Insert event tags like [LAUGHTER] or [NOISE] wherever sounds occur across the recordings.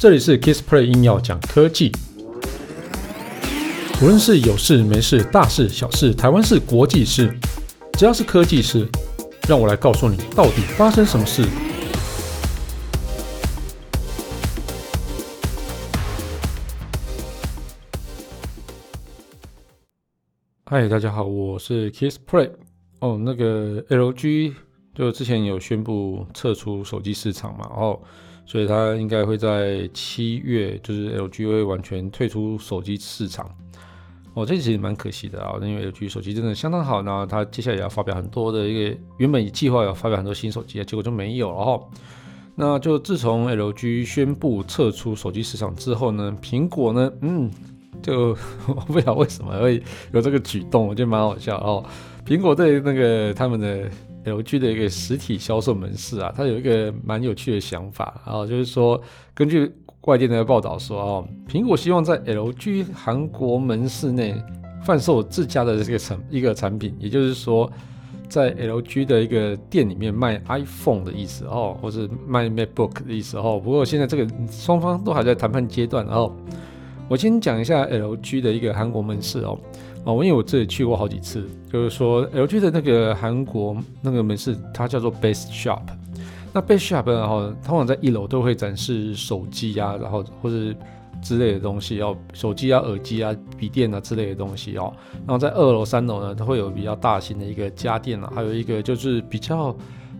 这里是 Kissplay 硬要讲科技，无论是有事没事、大事小事、台湾事、国际事，只要是科技事，让我来告诉你到底发生什么事。嗨，大家好，我是 Kissplay。哦，那个 LG 就之前有宣布撤出手机市场嘛，哦。所以它应该会在七月，就是 LG 会完全退出手机市场。哦，这其实蛮可惜的啊，因为 LG 手机真的相当好，然后它接下来也要发表很多的一个原本计划要发表很多新手机啊，结果就没有了哈。那就自从 LG 宣布撤出手机市场之后呢，苹果呢，嗯，就 [LAUGHS] 我不知道为什么会有这个举动，我觉得蛮好笑哦。苹果对那个他们的。LG 的一个实体销售门市啊，它有一个蛮有趣的想法啊，就是说，根据外电的报道说啊，苹果希望在 LG 韩国门市内贩售自家的这个产一个产品，也就是说，在 LG 的一个店里面卖 iPhone 的意思哦，或是卖 MacBook 的意思哦。不过现在这个双方都还在谈判阶段，然后我先讲一下 LG 的一个韩国门市哦。哦，因为我自己去过好几次，就是说 LG 的那个韩国那个门市，它叫做 Best Shop。那 Best Shop 然后通常在一楼都会展示手机啊，然后或者之类的东西哦，手机啊、耳机啊、笔电啊之类的东西哦。然后在二楼、三楼呢，它会有比较大型的一个家电啊，还有一个就是比较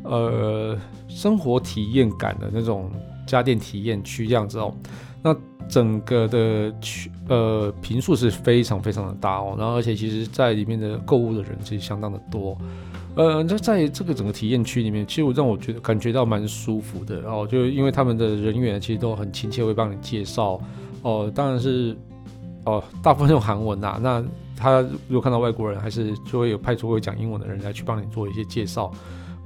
呃生活体验感的那种家电体验区这样子哦。那整个的区呃坪数是非常非常的大哦，然后而且其实在里面的购物的人其实相当的多，呃，那在这个整个体验区里面，其实我让我觉得感觉到蛮舒服的，然后就因为他们的人员其实都很亲切，会帮你介绍哦，当然是哦，大部分用韩文呐，那他如果看到外国人，还是就会有派出会讲英文的人来去帮你做一些介绍，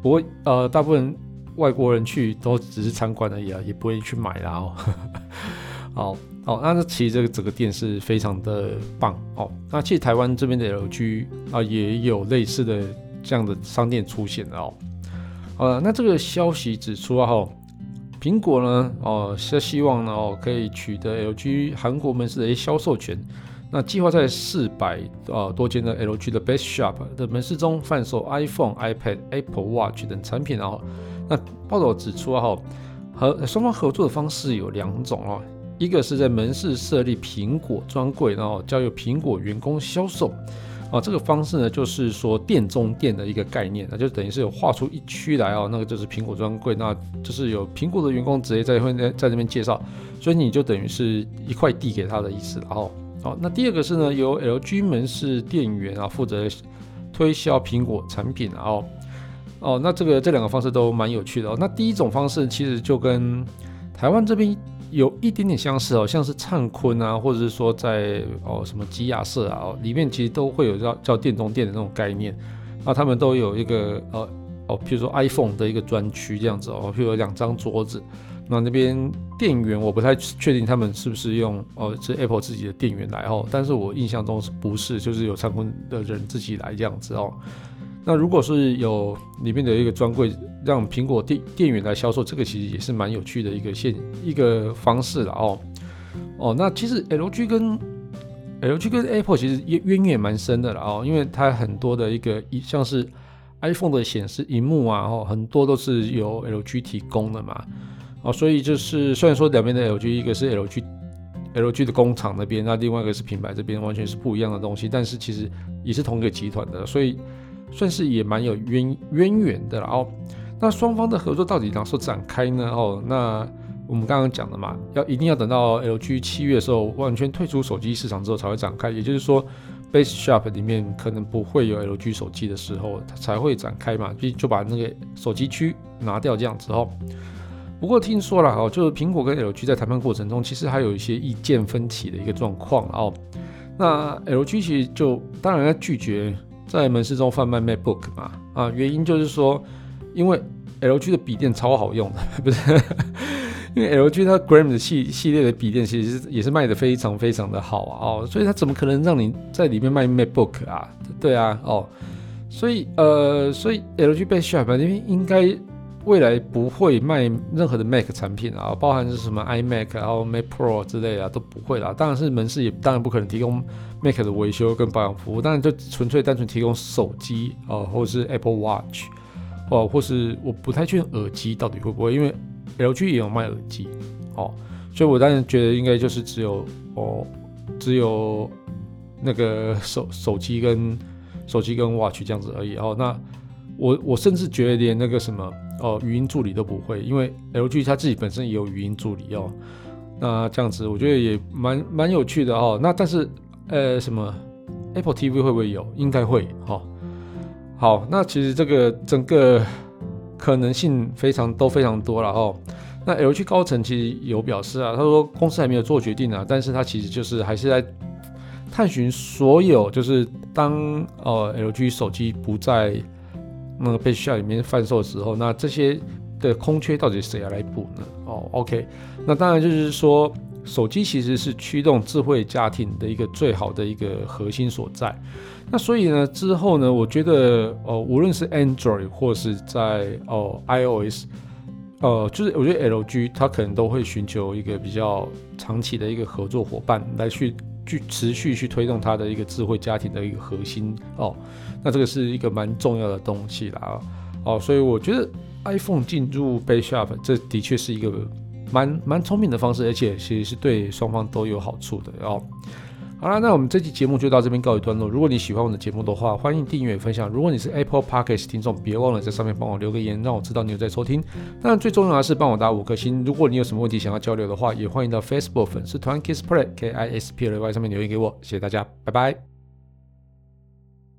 不过呃，大部分外国人去都只是参观而已啊，也不会去买啦哦。好好，那其实这个整个店是非常的棒哦。那其实台湾这边的 LG 啊也有类似的这样的商店出现哦。呃，那这个消息指出啊，哈，苹果呢哦是希望呢哦可以取得 LG 韩国门市的销售权。那计划在四百啊多间的 LG 的 Best Shop 的门市中贩售 iPhone、iPad、Apple Watch 等产品哦。那报道指出啊，哈，和双方合作的方式有两种哦。一个是在门市设立苹果专柜，然后交由苹果员工销售，啊，这个方式呢，就是说店中店的一个概念，那就等于是有划出一区来哦，那个就是苹果专柜，那就是有苹果的员工直接在会在在这边介绍，所以你就等于是一块地给他的意思，然后，好，那第二个是呢，由 LG 门市店员啊负责推销苹果产品，然后，哦，那这个这两个方式都蛮有趣的哦，那第一种方式其实就跟台湾这边。有一点点相似哦，像是灿坤啊，或者是说在哦什么吉亚社啊，里面其实都会有叫叫店中店的那种概念，那他们都有一个呃哦，譬如说 iPhone 的一个专区这样子哦，譬如有两张桌子，那那边店员我不太确定他们是不是用哦是 Apple 自己的店员来哦，但是我印象中是不是就是有灿坤的人自己来这样子哦。那如果是有里面的一个专柜，让苹果店店员来销售，这个其实也是蛮有趣的一个现一个方式了哦。哦，那其实 LG 跟 LG 跟 Apple 其实渊渊源蛮深的了哦，因为它很多的一个一像是 iPhone 的显示荧幕啊，哦，很多都是由 LG 提供的嘛。哦，所以就是虽然说两边的 LG 一个是 LG LG 的工厂那边，那另外一个是品牌这边，完全是不一样的东西，但是其实也是同一个集团的，所以。算是也蛮有渊渊源的了哦。那双方的合作到底哪时候展开呢？哦，那我们刚刚讲的嘛，要一定要等到 LG 七月的时候完全退出手机市场之后才会展开。也就是说，Best Shop 里面可能不会有 LG 手机的时候，才会展开嘛，就就把那个手机区拿掉这样子哦。不过听说了哦，就是苹果跟 LG 在谈判过程中，其实还有一些意见分歧的一个状况哦。那 LG 其实就当然要拒绝。在门市中贩卖 MacBook 嘛，啊，原因就是说，因为 LG 的笔电超好用的，[LAUGHS] 不是？[LAUGHS] 因为 LG 它 Gram 的系系列的笔电其实也是卖的非常非常的好啊，哦，所以它怎么可能让你在里面卖 MacBook 啊？对啊，哦，所以呃，所以 LG 被 s h a r p 因为应该，未来不会卖任何的 Mac 产品啊，包含是什么 iMac 然后 Mac Pro 之类的都不会啦。当然是门市也当然不可能提供 Mac 的维修跟保养服务，当然就纯粹单纯提供手机啊，或者是 Apple Watch 哦，或是我不太确定耳机到底会不会，因为 LG 也有卖耳机哦，所以我当然觉得应该就是只有哦，只有那个手手机跟手机跟 Watch 这样子而已哦，那。我我甚至觉得连那个什么哦语音助理都不会，因为 LG 它自己本身也有语音助理哦。那这样子我觉得也蛮蛮有趣的哦。那但是呃什么 Apple TV 会不会有？应该会哦。好，那其实这个整个可能性非常都非常多了哦。那 LG 高层其实有表示啊，他说公司还没有做决定啊，但是他其实就是还是在探寻所有，就是当呃 LG 手机不再。那个被学校里面贩售的时候，那这些的空缺到底谁来补呢？哦，OK，那当然就是说，手机其实是驱动智慧家庭的一个最好的一个核心所在。那所以呢，之后呢，我觉得哦，无论是 Android 或是在哦 iOS，呃，就是我觉得 LG 它可能都会寻求一个比较长期的一个合作伙伴来去。去持续去推动它的一个智慧家庭的一个核心哦，那这个是一个蛮重要的东西啦哦，所以我觉得 iPhone 进入 Base Shop 这的确是一个蛮蛮聪明的方式，而且其实是对双方都有好处的哦。好了，那我们这期节目就到这边告一段落。如果你喜欢我的节目的话，欢迎订阅分享。如果你是 Apple Podcast 听众，别忘了在上面帮我留个言，让我知道你有在收听。当然，最重要的是帮我打五颗星。如果你有什么问题想要交流的话，也欢迎到 Facebook 粉丝团 Kisplay K I S P L Y 上面留言给我。谢谢大家，拜拜。